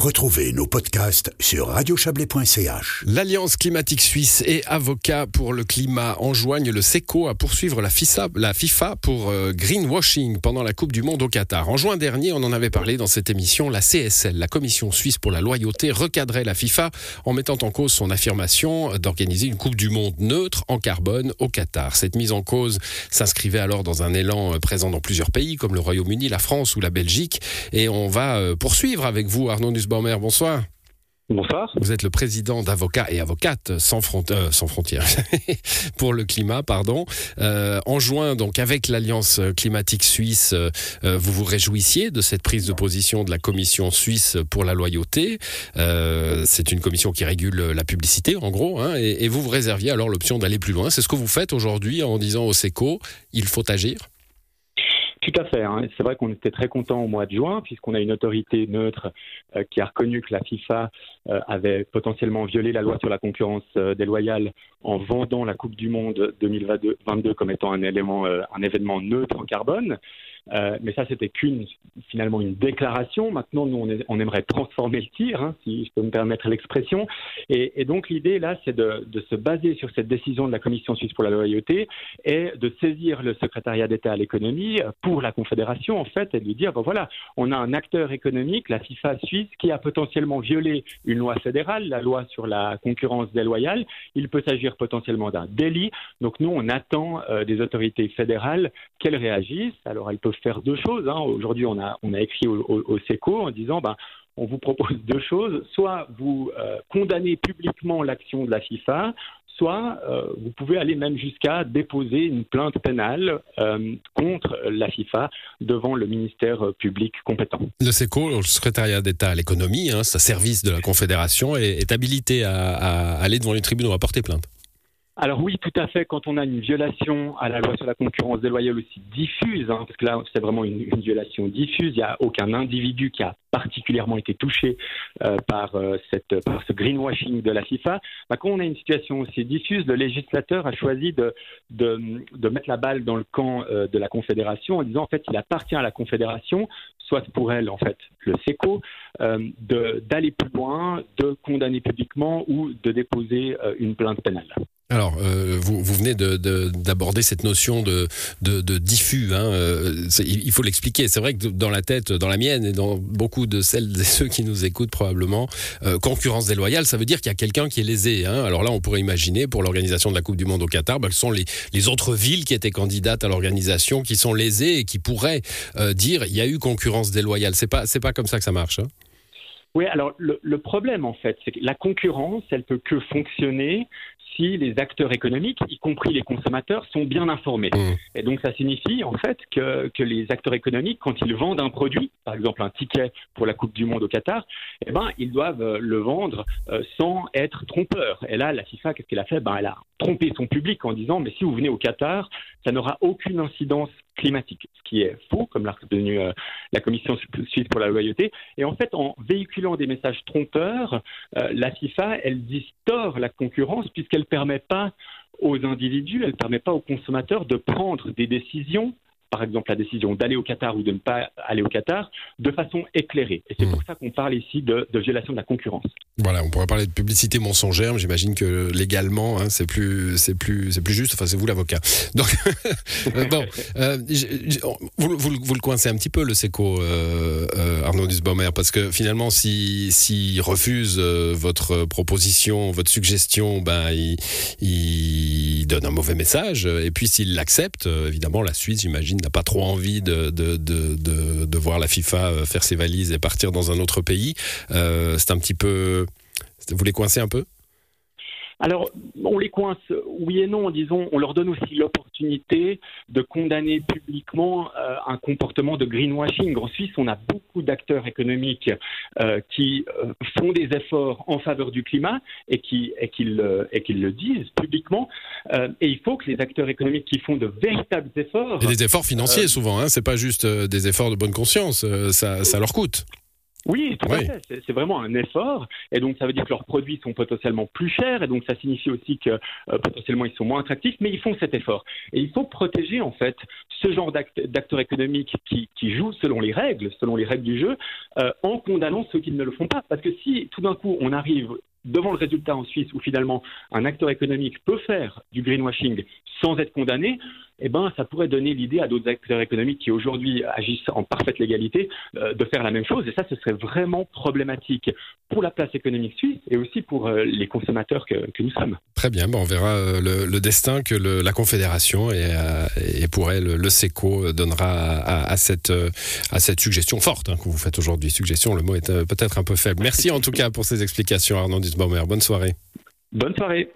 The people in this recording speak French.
Retrouvez nos podcasts sur radiochablais.ch. L'Alliance climatique suisse et avocats pour le climat enjoignent le SECO à poursuivre la FIFA, pour euh, greenwashing pendant la Coupe du Monde au Qatar. En juin dernier, on en avait parlé dans cette émission, la CSL, la Commission suisse pour la loyauté, recadrait la FIFA en mettant en cause son affirmation d'organiser une Coupe du Monde neutre en carbone au Qatar. Cette mise en cause s'inscrivait alors dans un élan euh, présent dans plusieurs pays comme le Royaume-Uni, la France ou la Belgique. Et on va euh, poursuivre avec vous, Arnaud Nussbaumer. Bonsoir. Bonsoir. Vous êtes le président d'avocats et avocates sans, euh, sans frontières pour le climat, pardon. Euh, en juin, donc avec l'Alliance climatique suisse, euh, vous vous réjouissiez de cette prise de position de la Commission suisse pour la loyauté. C'est une commission qui régule la publicité, en gros, hein, et, et, vous vous réserviez alors l'option d'aller plus loin. C'est ce que vous faites aujourd'hui en disant au SECO, il faut agir? Tout à fait. Hein. C'est vrai qu'on était très content au mois de juin, puisqu'on a une autorité neutre euh, qui a reconnu que la FIFA euh, avait potentiellement violé la loi sur la concurrence euh, déloyale en vendant la Coupe du Monde 2022 comme étant un élément, un événement neutre en carbone. Euh, mais ça, c'était qu'une finalement une déclaration. Maintenant, nous, on, aimerait transformer le tir, hein, si je peux me permettre l'expression. Et, donc, l'idée là, c'est de, se baser sur cette décision de la Commission suisse pour la loyauté et de saisir le secrétariat d'État à l'économie pour la Confédération, en fait, et de lui dire bon voilà, on a un acteur économique, la FIFA suisse, qui a potentiellement violé une loi fédérale, la loi sur la concurrence déloyale. Il peut s'agir potentiellement d'un délit. Donc, nous, on attend euh, des autorités fédérales qu'elles réagissent. Alors, elles peuvent faire deux choses. Hein. Aujourd'hui, on a, écrit au, SECO en disant ben, on vous propose deux choses. Soit vous euh, condamnez publiquement l'action de la FIFA, soit euh, vous pouvez aller même jusqu'à déposer une plainte pénale euh, contre la FIFA devant le ministère public compétent. Le SECO, le secrétariat d'État à l'économie, hein, un service de la Confédération, est, est habilité à, à aller devant les tribunaux à porter plainte. Alors oui, tout à fait. Quand on a une violation à la loi sur la concurrence déloyale aussi diffuse, hein, parce que là c'est vraiment une, violation diffuse, il n'y a aucun individu qui a particulièrement été touché euh, par, euh, par ce greenwashing de la FIFA. Bah, quand on a une situation aussi diffuse, le législateur a choisi de mettre la balle dans le camp euh, de la Confédération en disant en fait il appartient à la Confédération, soit pour elle en fait le SECO, d'aller plus loin, de condamner publiquement ou de déposer une plainte pénale. Alors, euh, vous, venez d'aborder cette notion de, diffus. Hein, euh, il faut l'expliquer. C'est vrai que dans la tête, dans la mienne et dans beaucoup de celles et ceux qui nous écoutent probablement, euh, concurrence déloyale, ça veut dire qu'il y a quelqu'un qui est lésé. Hein. Alors là, on pourrait imaginer pour l'organisation de la Coupe du Monde au Qatar, bah, ce sont les, autres villes qui étaient candidates à l'organisation qui sont lésées et qui pourraient dire il y a eu concurrence déloyale. C'est pas c'est pas comme ça que ça marche. Hein. Oui, alors le, le, problème en fait, c'est que la concurrence, elle peut que fonctionner si les acteurs économiques, y compris les consommateurs, sont bien informés. Mmh. Et donc ça signifie en fait que, que, les acteurs économiques, quand ils vendent un produit, par exemple un ticket pour la Coupe du Monde au Qatar, eh ben, ils doivent euh, le vendre euh, sans être trompeurs. Et là, la FIFA, qu'est-ce qu'elle a fait? Ben, Elle a trompé son public en disant, mais si vous venez au Qatar, ça n'aura aucune incidence climatique, ce qui est faux, comme l'a retenu euh, la Commission suisse pour la loyauté. Et en fait, en véhiculant des messages trompeurs, euh, la FIFA, elle distord la concurrence puisqu'elle ne permet pas aux individus, elle ne permet pas aux consommateurs de prendre des décisions par exemple la décision d'aller au Qatar ou de ne pas aller au Qatar, de façon éclairée. Et c'est mmh. pour ça qu'on parle ici de, de, violation de la concurrence. Voilà, on pourrait parler de publicité mensongère, mais j'imagine que légalement, hein, c'est plus, c'est plus, c'est plus juste. Enfin, c'est vous l'avocat. Donc, bon, euh, vous, vous, vous, le coincez un petit peu le SECO, euh, euh, Arnaud Dusbaumer, parce que finalement, si, s'il refuse euh, votre proposition, votre suggestion, ben, il, il donne un mauvais message. Et puis, s'il l'accepte, évidemment, la Suisse, j'imagine n'a pas trop envie de, de, voir la FIFA faire ses valises et partir dans un autre pays. Euh, c'est un petit peu. Vous les coincez un peu? Alors, on les coince, oui et non, disons, on leur donne aussi l'opportunité de condamner publiquement euh, un comportement de greenwashing. En Suisse, on a beaucoup d'acteurs économiques euh, qui euh, font des efforts en faveur du climat et qui, et et le disent publiquement. Et il faut que les acteurs économiques qui font de véritables efforts. Et des efforts financiers souvent, hein, c'est pas juste des efforts de bonne conscience, ça, ça leur coûte. Oui, tout à fait. C'est vraiment un effort. Et donc, ça veut dire que leurs produits sont potentiellement plus chers. Et donc, ça signifie aussi que euh, potentiellement, ils sont moins attractifs. Mais ils font cet effort. Et il faut protéger, en fait, ce genre d'acteurs économiques qui, jouent selon les règles, selon les règles du jeu, euh, en condamnant ceux qui ne le font pas. Parce que si tout d'un coup, on arrive devant le résultat en Suisse où finalement un acteur économique peut faire du greenwashing sans être condamné, eh ben, ça pourrait donner l'idée à d'autres acteurs économiques qui aujourd'hui agissent en parfaite légalité euh, de faire la même chose. Et ça, ce serait vraiment problématique pour la place économique suisse et aussi pour euh, les consommateurs que, nous sommes. Très bien, bon, on verra euh, le, destin que la Confédération et, et, pour elle le SECO donnera à, cette, à cette suggestion forte hein, que vous faites aujourd'hui. Suggestion, le mot est peut-être un peu faible. Merci en tout cas pour ces explications, Arnaud Bonne soirée. Bonne soirée.